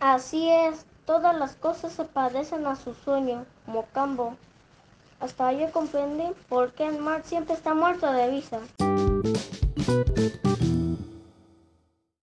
Así es, todas las cosas se parecen a su sueño, Mocambo. Hasta yo comprendí por qué el mar siempre está muerto de visa.